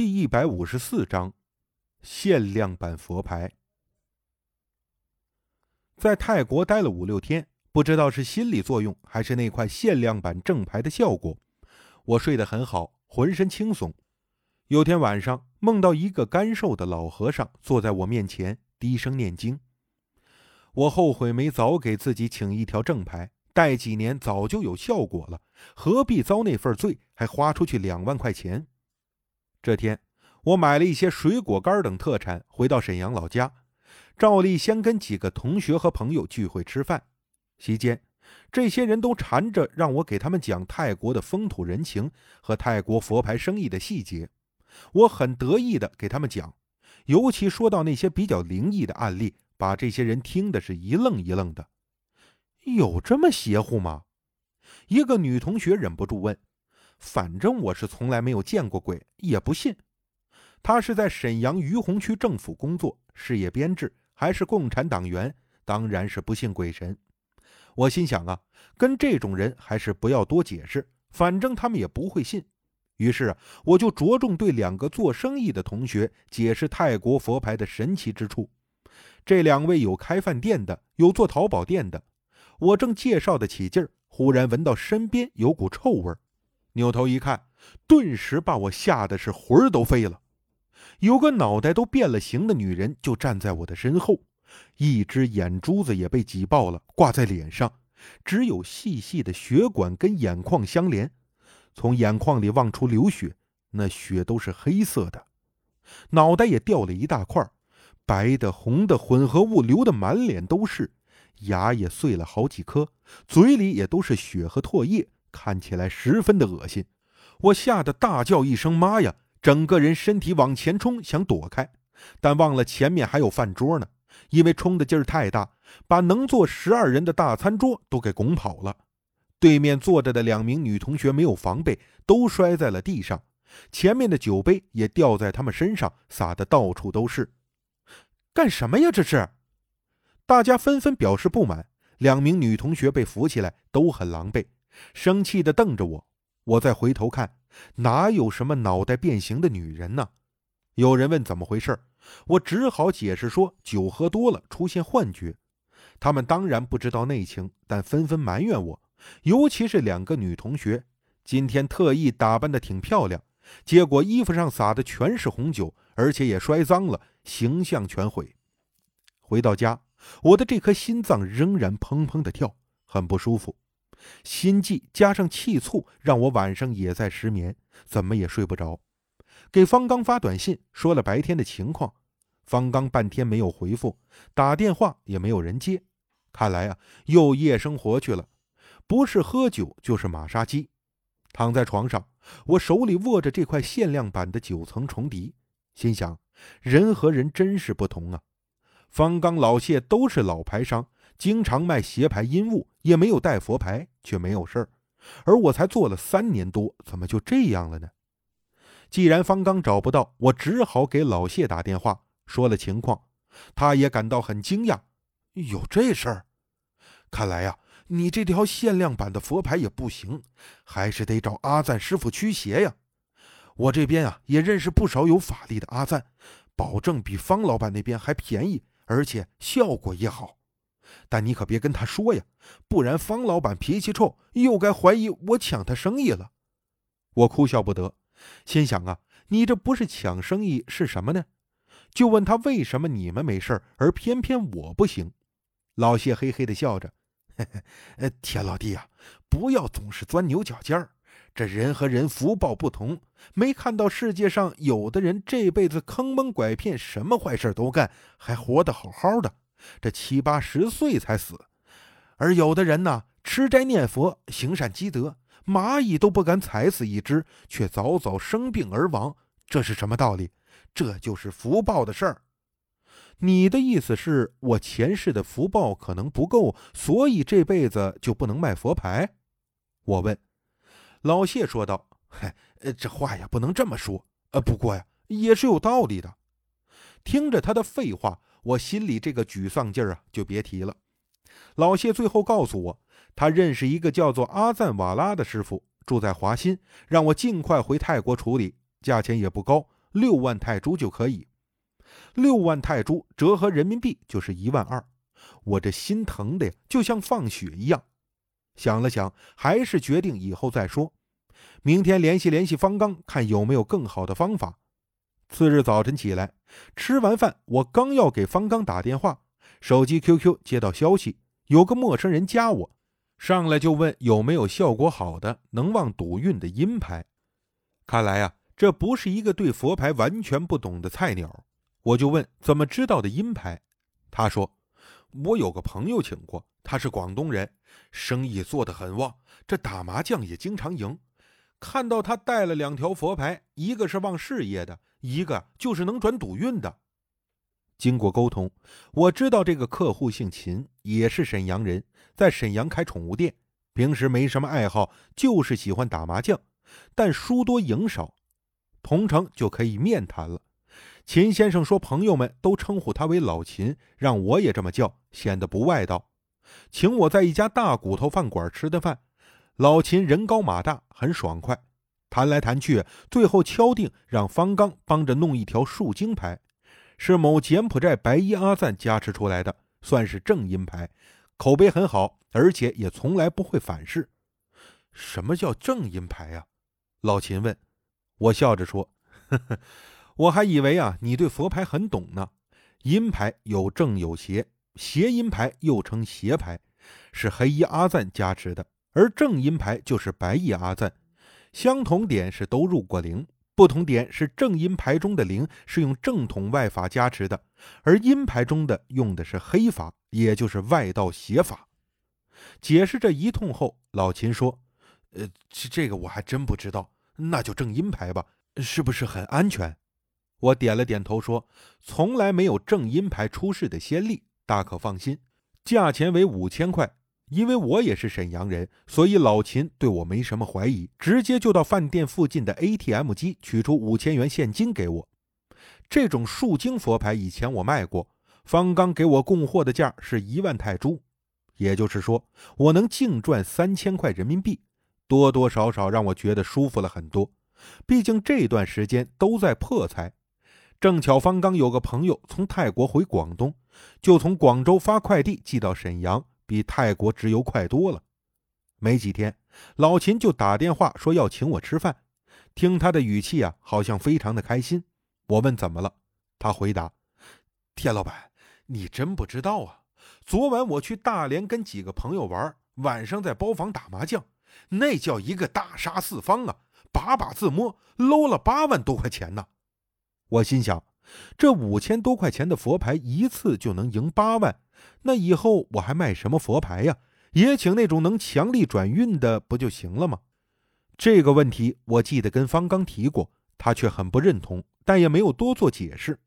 第一百五十四章，限量版佛牌。在泰国待了五六天，不知道是心理作用还是那块限量版正牌的效果，我睡得很好，浑身轻松。有天晚上，梦到一个干瘦的老和尚坐在我面前，低声念经。我后悔没早给自己请一条正牌，戴几年早就有效果了，何必遭那份罪，还花出去两万块钱？这天，我买了一些水果干等特产，回到沈阳老家，照例先跟几个同学和朋友聚会吃饭。席间，这些人都缠着让我给他们讲泰国的风土人情和泰国佛牌生意的细节。我很得意的给他们讲，尤其说到那些比较灵异的案例，把这些人听的是一愣一愣的。有这么邪乎吗？一个女同学忍不住问。反正我是从来没有见过鬼，也不信。他是在沈阳于洪区政府工作，事业编制，还是共产党员，当然是不信鬼神。我心想啊，跟这种人还是不要多解释，反正他们也不会信。于是我就着重对两个做生意的同学解释泰国佛牌的神奇之处。这两位有开饭店的，有做淘宝店的。我正介绍的起劲儿，忽然闻到身边有股臭味儿。扭头一看，顿时把我吓得是魂儿都飞了。有个脑袋都变了形的女人就站在我的身后，一只眼珠子也被挤爆了，挂在脸上，只有细细的血管跟眼眶相连，从眼眶里望出流血，那血都是黑色的。脑袋也掉了一大块，白的红的混合物流的满脸都是，牙也碎了好几颗，嘴里也都是血和唾液。看起来十分的恶心，我吓得大叫一声“妈呀”，整个人身体往前冲，想躲开，但忘了前面还有饭桌呢。因为冲的劲儿太大，把能坐十二人的大餐桌都给拱跑了。对面坐着的两名女同学没有防备，都摔在了地上，前面的酒杯也掉在他们身上，洒得到处都是。干什么呀？这是！大家纷纷表示不满。两名女同学被扶起来，都很狼狈。生气地瞪着我，我再回头看，哪有什么脑袋变形的女人呢？有人问怎么回事，我只好解释说酒喝多了出现幻觉。他们当然不知道内情，但纷纷埋怨我，尤其是两个女同学，今天特意打扮得挺漂亮，结果衣服上洒的全是红酒，而且也摔脏了，形象全毁。回到家，我的这颗心脏仍然砰砰地跳，很不舒服。心悸加上气促，让我晚上也在失眠，怎么也睡不着。给方刚发短信说了白天的情况，方刚半天没有回复，打电话也没有人接。看来啊，又夜生活去了，不是喝酒就是马杀鸡。躺在床上，我手里握着这块限量版的九层重笛，心想：人和人真是不同啊。方刚、老谢都是老牌商。经常卖邪牌阴物，也没有带佛牌，却没有事儿。而我才做了三年多，怎么就这样了呢？既然方刚找不到，我只好给老谢打电话，说了情况。他也感到很惊讶，有这事儿？看来呀，你这条限量版的佛牌也不行，还是得找阿赞师傅驱邪呀。我这边啊，也认识不少有法力的阿赞，保证比方老板那边还便宜，而且效果也好。但你可别跟他说呀，不然方老板脾气臭，又该怀疑我抢他生意了。我哭笑不得，心想啊，你这不是抢生意是什么呢？就问他为什么你们没事而偏偏我不行。老谢嘿嘿的笑着，嘿嘿，田老弟啊，不要总是钻牛角尖儿。这人和人福报不同，没看到世界上有的人这辈子坑蒙拐骗，什么坏事都干，还活得好好的。这七八十岁才死，而有的人呢，吃斋念佛、行善积德，蚂蚁都不敢踩死一只，却早早生病而亡。这是什么道理？这就是福报的事儿。你的意思是我前世的福报可能不够，所以这辈子就不能卖佛牌？我问。老谢说道：“嗨，这话呀，不能这么说。呃，不过呀，也是有道理的。”听着他的废话。我心里这个沮丧劲儿啊，就别提了。老谢最后告诉我，他认识一个叫做阿赞瓦拉的师傅，住在华新，让我尽快回泰国处理，价钱也不高，六万泰铢就可以。六万泰铢折合人民币就是一万二，我这心疼的呀，就像放血一样。想了想，还是决定以后再说。明天联系联系方刚，看有没有更好的方法。次日早晨起来，吃完饭，我刚要给方刚打电话，手机 QQ 接到消息，有个陌生人加我。上来就问有没有效果好的能旺赌运的阴牌。看来啊，这不是一个对佛牌完全不懂的菜鸟。我就问怎么知道的阴牌，他说我有个朋友请过，他是广东人，生意做得很旺，这打麻将也经常赢。看到他带了两条佛牌，一个是旺事业的，一个就是能转赌运的。经过沟通，我知道这个客户姓秦，也是沈阳人，在沈阳开宠物店，平时没什么爱好，就是喜欢打麻将，但输多赢少，同城就可以面谈了。秦先生说，朋友们都称呼他为老秦，让我也这么叫，显得不外道，请我在一家大骨头饭馆吃的饭。老秦人高马大，很爽快，谈来谈去，最后敲定让方刚帮着弄一条树精牌。是某柬埔寨白衣阿赞加持出来的，算是正阴牌，口碑很好，而且也从来不会反噬。什么叫正阴牌啊？老秦问。我笑着说：“呵呵，我还以为啊，你对佛牌很懂呢。阴牌有正有邪，邪阴牌又称邪牌，是黑衣阿赞加持的，而正阴牌就是白衣阿赞，相同点是都入过灵。”不同点是正阴牌中的灵是用正统外法加持的，而阴牌中的用的是黑法，也就是外道邪法。解释这一通后，老秦说：“呃，这个我还真不知道，那就正阴牌吧，是不是很安全？”我点了点头说：“从来没有正阴牌出事的先例，大可放心。价钱为五千块。”因为我也是沈阳人，所以老秦对我没什么怀疑，直接就到饭店附近的 ATM 机取出五千元现金给我。这种树精佛牌以前我卖过，方刚给我供货的价是一万泰铢，也就是说我能净赚三千块人民币，多多少少让我觉得舒服了很多。毕竟这段时间都在破财，正巧方刚有个朋友从泰国回广东，就从广州发快递寄到沈阳。比泰国直邮快多了。没几天，老秦就打电话说要请我吃饭。听他的语气啊，好像非常的开心。我问怎么了，他回答：“田老板，你真不知道啊！昨晚我去大连跟几个朋友玩，晚上在包房打麻将，那叫一个大杀四方啊！把把自摸，搂了八万多块钱呢。”我心想，这五千多块钱的佛牌一次就能赢八万。那以后我还卖什么佛牌呀？也请那种能强力转运的不就行了吗？这个问题我记得跟方刚提过，他却很不认同，但也没有多做解释。